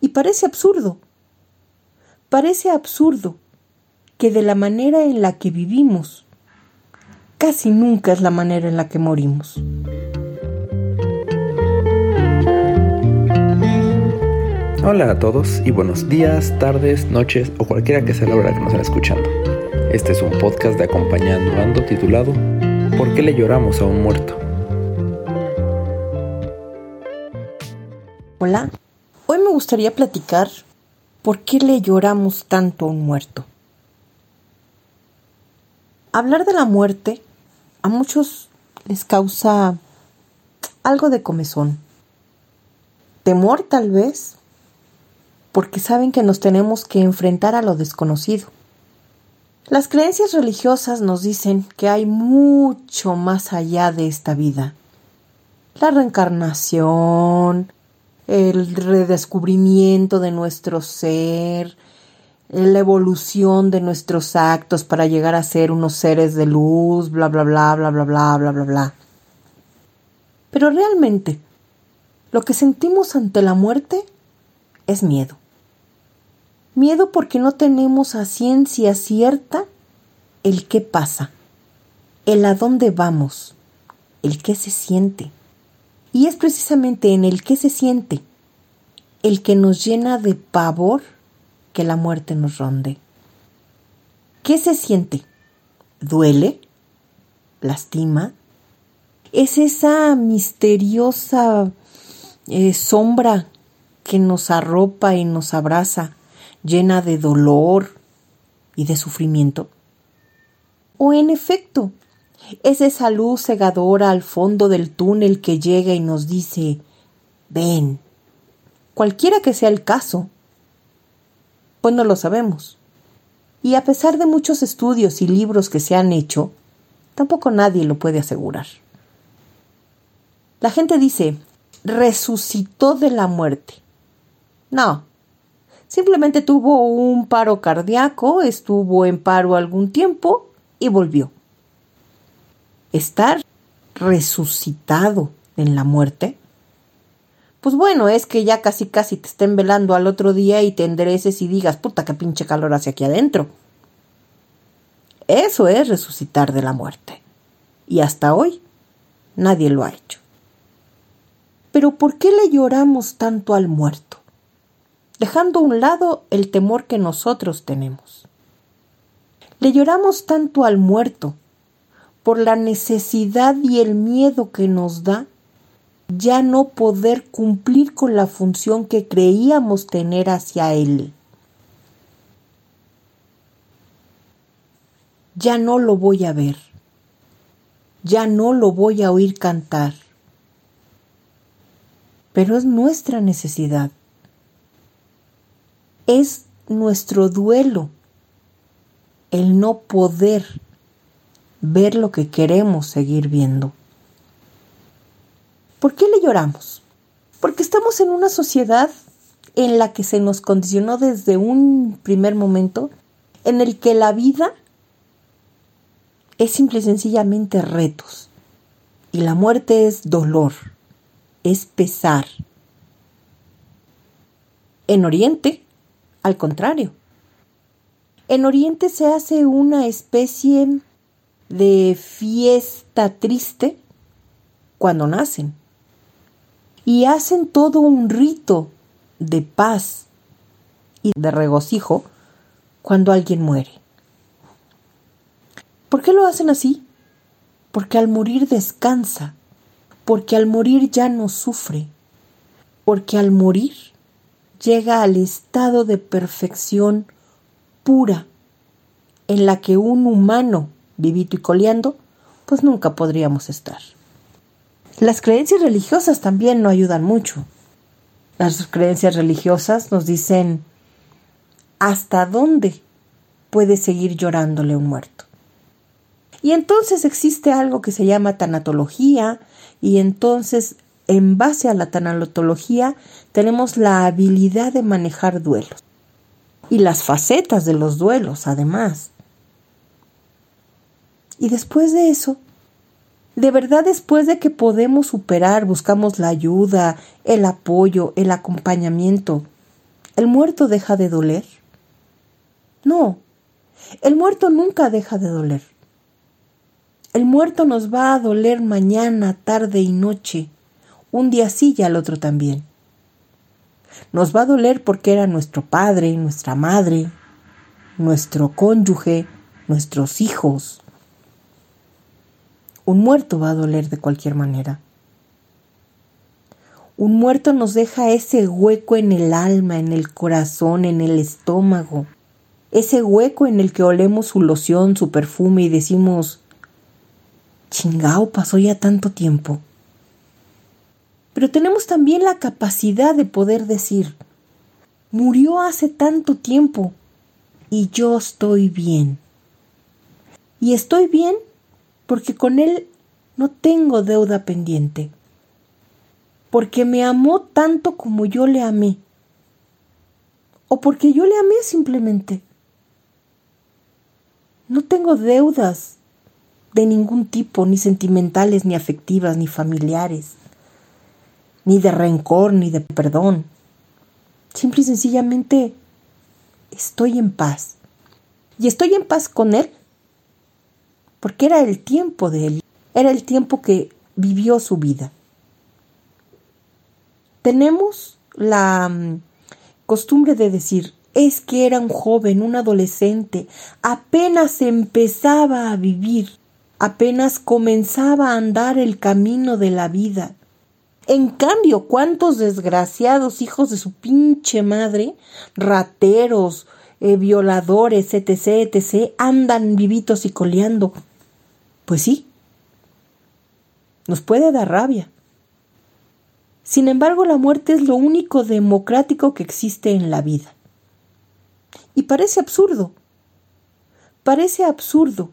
Y parece absurdo. Parece absurdo que de la manera en la que vivimos, casi nunca es la manera en la que morimos. Hola a todos y buenos días, tardes, noches o cualquiera que sea la hora que nos estén escuchando. Este es un podcast de Acompañando Ando titulado ¿Por qué le lloramos a un muerto? Hola, hoy me gustaría platicar por qué le lloramos tanto a un muerto. Hablar de la muerte a muchos les causa algo de comezón. Temor tal vez, porque saben que nos tenemos que enfrentar a lo desconocido. Las creencias religiosas nos dicen que hay mucho más allá de esta vida. La reencarnación, el redescubrimiento de nuestro ser, la evolución de nuestros actos para llegar a ser unos seres de luz, bla, bla, bla, bla, bla, bla, bla, bla, bla. Pero realmente, lo que sentimos ante la muerte es miedo. Miedo porque no tenemos a ciencia cierta el qué pasa, el a dónde vamos, el qué se siente. Y es precisamente en el qué se siente el que nos llena de pavor que la muerte nos ronde. ¿Qué se siente? ¿Duele? ¿Lastima? Es esa misteriosa eh, sombra que nos arropa y nos abraza llena de dolor y de sufrimiento? ¿O en efecto, es esa luz cegadora al fondo del túnel que llega y nos dice, ven, cualquiera que sea el caso? Pues no lo sabemos. Y a pesar de muchos estudios y libros que se han hecho, tampoco nadie lo puede asegurar. La gente dice, resucitó de la muerte. No, Simplemente tuvo un paro cardíaco, estuvo en paro algún tiempo y volvió. Estar resucitado en la muerte. Pues bueno, es que ya casi casi te estén velando al otro día y te endereces y digas, puta, qué pinche calor hacia aquí adentro. Eso es resucitar de la muerte. Y hasta hoy nadie lo ha hecho. Pero ¿por qué le lloramos tanto al muerto? dejando a un lado el temor que nosotros tenemos. Le lloramos tanto al muerto por la necesidad y el miedo que nos da ya no poder cumplir con la función que creíamos tener hacia él. Ya no lo voy a ver, ya no lo voy a oír cantar, pero es nuestra necesidad. Es nuestro duelo el no poder ver lo que queremos seguir viendo. ¿Por qué le lloramos? Porque estamos en una sociedad en la que se nos condicionó desde un primer momento en el que la vida es simple y sencillamente retos y la muerte es dolor, es pesar. En Oriente al contrario. En Oriente se hace una especie de fiesta triste cuando nacen. Y hacen todo un rito de paz y de regocijo cuando alguien muere. ¿Por qué lo hacen así? Porque al morir descansa, porque al morir ya no sufre, porque al morir llega al estado de perfección pura en la que un humano vivito y coleando pues nunca podríamos estar. Las creencias religiosas también no ayudan mucho. Las creencias religiosas nos dicen hasta dónde puede seguir llorándole un muerto. Y entonces existe algo que se llama tanatología y entonces en base a la tanatología tenemos la habilidad de manejar duelos y las facetas de los duelos además. Y después de eso, de verdad después de que podemos superar, buscamos la ayuda, el apoyo, el acompañamiento, ¿El muerto deja de doler? No, el muerto nunca deja de doler. El muerto nos va a doler mañana, tarde y noche, un día sí y al otro también. Nos va a doler porque era nuestro padre, nuestra madre, nuestro cónyuge, nuestros hijos. Un muerto va a doler de cualquier manera. Un muerto nos deja ese hueco en el alma, en el corazón, en el estómago, ese hueco en el que olemos su loción, su perfume y decimos, chingao, pasó ya tanto tiempo. Pero tenemos también la capacidad de poder decir, murió hace tanto tiempo y yo estoy bien. Y estoy bien porque con él no tengo deuda pendiente, porque me amó tanto como yo le amé, o porque yo le amé simplemente. No tengo deudas de ningún tipo, ni sentimentales, ni afectivas, ni familiares, ni de rencor, ni de perdón. Simple y sencillamente estoy en paz. Y estoy en paz con Él, porque era el tiempo de Él, era el tiempo que vivió su vida. Tenemos la mm, costumbre de decir, es que era un joven, un adolescente, apenas empezaba a vivir, apenas comenzaba a andar el camino de la vida. En cambio, ¿cuántos desgraciados hijos de su pinche madre, rateros, eh, violadores, etc., etc., andan vivitos y coleando? Pues sí, nos puede dar rabia. Sin embargo, la muerte es lo único democrático que existe en la vida. Y parece absurdo, parece absurdo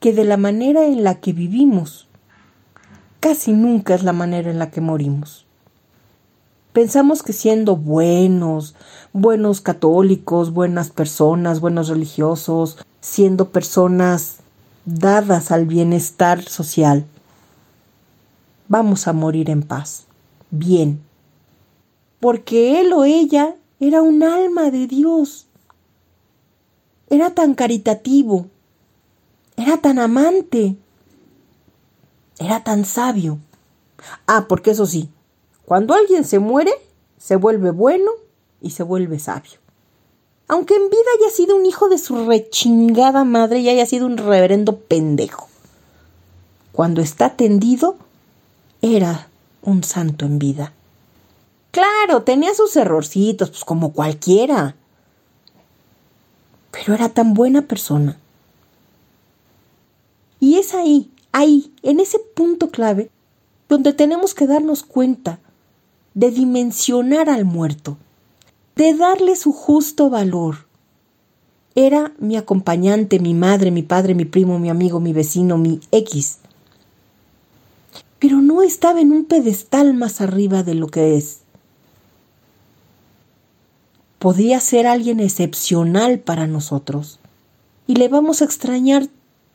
que de la manera en la que vivimos, casi nunca es la manera en la que morimos. Pensamos que siendo buenos, buenos católicos, buenas personas, buenos religiosos, siendo personas dadas al bienestar social, vamos a morir en paz, bien, porque él o ella era un alma de Dios, era tan caritativo, era tan amante, era tan sabio. Ah, porque eso sí, cuando alguien se muere, se vuelve bueno y se vuelve sabio. Aunque en vida haya sido un hijo de su rechingada madre y haya sido un reverendo pendejo. Cuando está tendido, era un santo en vida. Claro, tenía sus errorcitos, pues como cualquiera. Pero era tan buena persona. Y es ahí, ahí, en ese punto clave, donde tenemos que darnos cuenta de dimensionar al muerto, de darle su justo valor. Era mi acompañante, mi madre, mi padre, mi primo, mi amigo, mi vecino, mi X. Pero no estaba en un pedestal más arriba de lo que es. Podía ser alguien excepcional para nosotros y le vamos a extrañar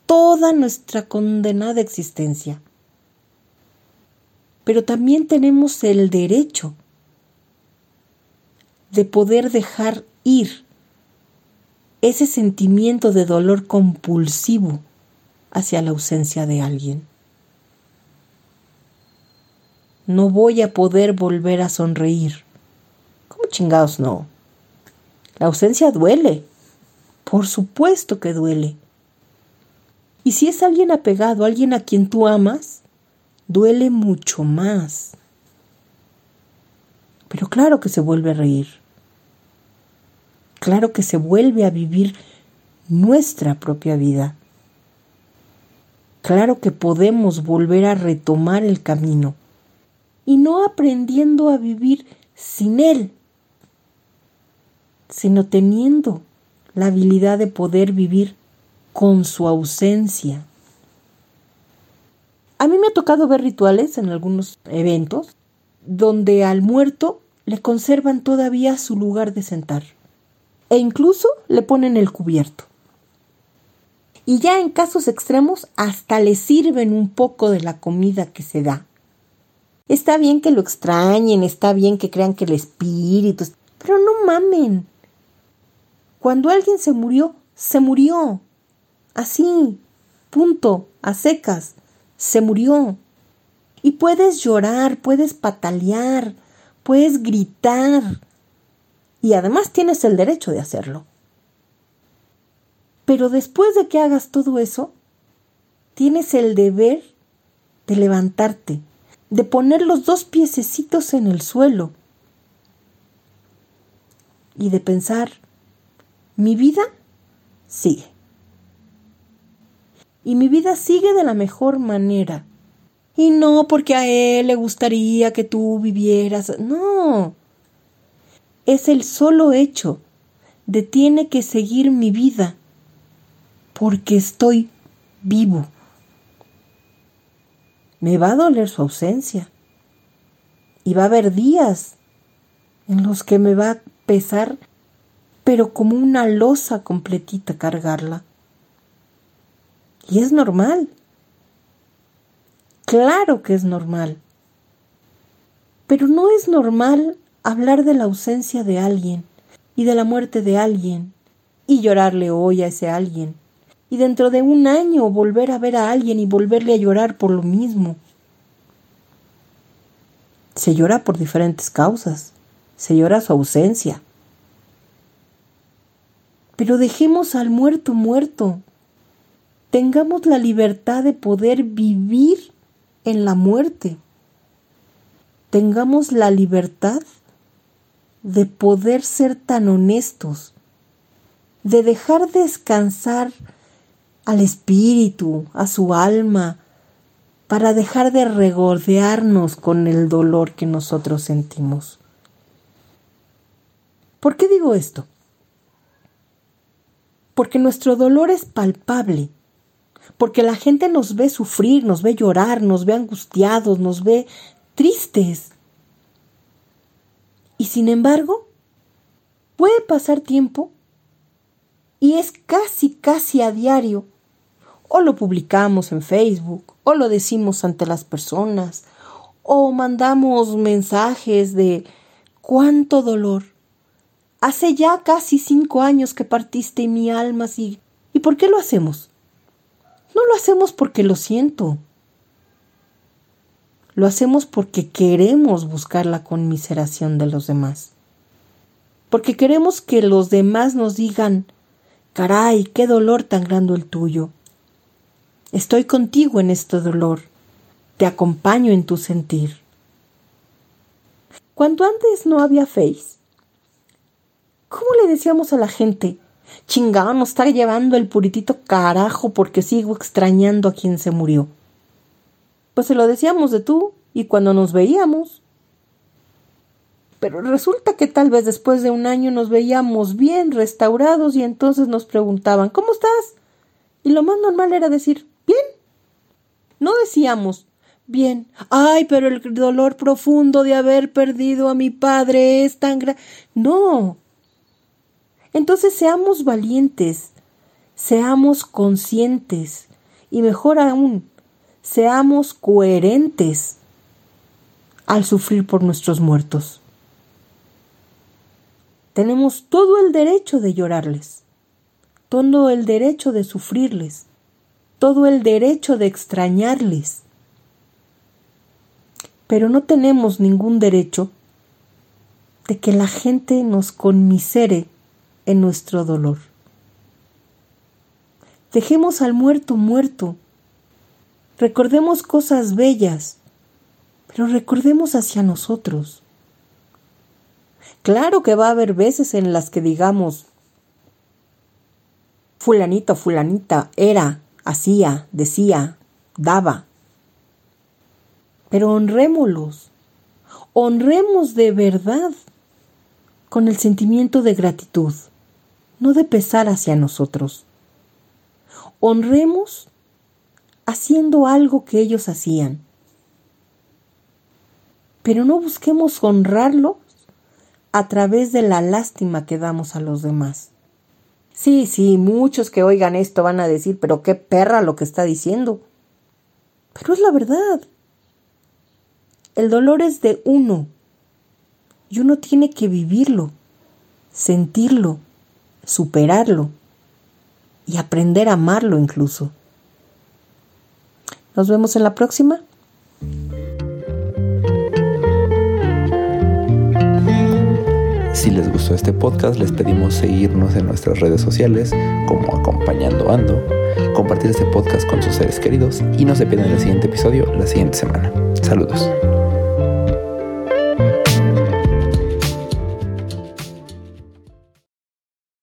toda nuestra condenada existencia. Pero también tenemos el derecho de poder dejar ir ese sentimiento de dolor compulsivo hacia la ausencia de alguien. No voy a poder volver a sonreír. ¿Cómo chingados no? La ausencia duele. Por supuesto que duele. Y si es alguien apegado, alguien a quien tú amas, duele mucho más. Pero claro que se vuelve a reír. Claro que se vuelve a vivir nuestra propia vida. Claro que podemos volver a retomar el camino y no aprendiendo a vivir sin él, sino teniendo la habilidad de poder vivir con su ausencia. A mí me ha tocado ver rituales en algunos eventos donde al muerto le conservan todavía su lugar de sentar e incluso le ponen el cubierto. Y ya en casos extremos hasta le sirven un poco de la comida que se da. Está bien que lo extrañen, está bien que crean que el espíritu, Pero no mamen. Cuando alguien se murió, se murió. Así, punto, a secas, se murió. Y puedes llorar, puedes patalear, puedes gritar. Y además tienes el derecho de hacerlo. Pero después de que hagas todo eso, tienes el deber de levantarte, de poner los dos piececitos en el suelo y de pensar, mi vida sigue. Y mi vida sigue de la mejor manera. Y no porque a él le gustaría que tú vivieras. No. Es el solo hecho de tiene que seguir mi vida porque estoy vivo. Me va a doler su ausencia. Y va a haber días en los que me va a pesar, pero como una losa completita cargarla. Y es normal. Claro que es normal. Pero no es normal hablar de la ausencia de alguien y de la muerte de alguien y llorarle hoy a ese alguien y dentro de un año volver a ver a alguien y volverle a llorar por lo mismo. Se llora por diferentes causas, se llora su ausencia. Pero dejemos al muerto muerto. Tengamos la libertad de poder vivir en la muerte. Tengamos la libertad de poder ser tan honestos, de dejar descansar al espíritu, a su alma, para dejar de regordearnos con el dolor que nosotros sentimos. ¿Por qué digo esto? Porque nuestro dolor es palpable, porque la gente nos ve sufrir, nos ve llorar, nos ve angustiados, nos ve tristes. Y sin embargo, puede pasar tiempo y es casi, casi a diario o lo publicamos en Facebook, o lo decimos ante las personas, o mandamos mensajes de cuánto dolor. Hace ya casi cinco años que partiste y mi alma sigue. ¿Y por qué lo hacemos? No lo hacemos porque lo siento. Lo hacemos porque queremos buscar la conmiseración de los demás. Porque queremos que los demás nos digan, caray, qué dolor tan grande el tuyo. Estoy contigo en este dolor. Te acompaño en tu sentir. Cuando antes no había Face, ¿cómo le decíamos a la gente? Chingado, nos está llevando el puritito carajo porque sigo extrañando a quien se murió. Pues se lo decíamos de tú y cuando nos veíamos. Pero resulta que tal vez después de un año nos veíamos bien restaurados y entonces nos preguntaban ¿Cómo estás? Y lo más normal era decir Bien. No decíamos, bien, ay, pero el dolor profundo de haber perdido a mi padre es tan grande. No. Entonces seamos valientes, seamos conscientes y mejor aún, seamos coherentes al sufrir por nuestros muertos. Tenemos todo el derecho de llorarles, todo el derecho de sufrirles todo el derecho de extrañarles. Pero no tenemos ningún derecho de que la gente nos conmisere en nuestro dolor. Dejemos al muerto muerto. Recordemos cosas bellas, pero recordemos hacia nosotros. Claro que va a haber veces en las que digamos, fulanito, fulanita era hacía, decía, daba. Pero honrémoslos, honremos de verdad con el sentimiento de gratitud, no de pesar hacia nosotros. Honremos haciendo algo que ellos hacían. Pero no busquemos honrarlos a través de la lástima que damos a los demás. Sí, sí, muchos que oigan esto van a decir, pero qué perra lo que está diciendo. Pero es la verdad. El dolor es de uno y uno tiene que vivirlo, sentirlo, superarlo y aprender a amarlo incluso. Nos vemos en la próxima. Si les gustó este podcast, les pedimos seguirnos en nuestras redes sociales como Acompañando Ando, compartir este podcast con sus seres queridos y no se pierdan el siguiente episodio la siguiente semana. Saludos.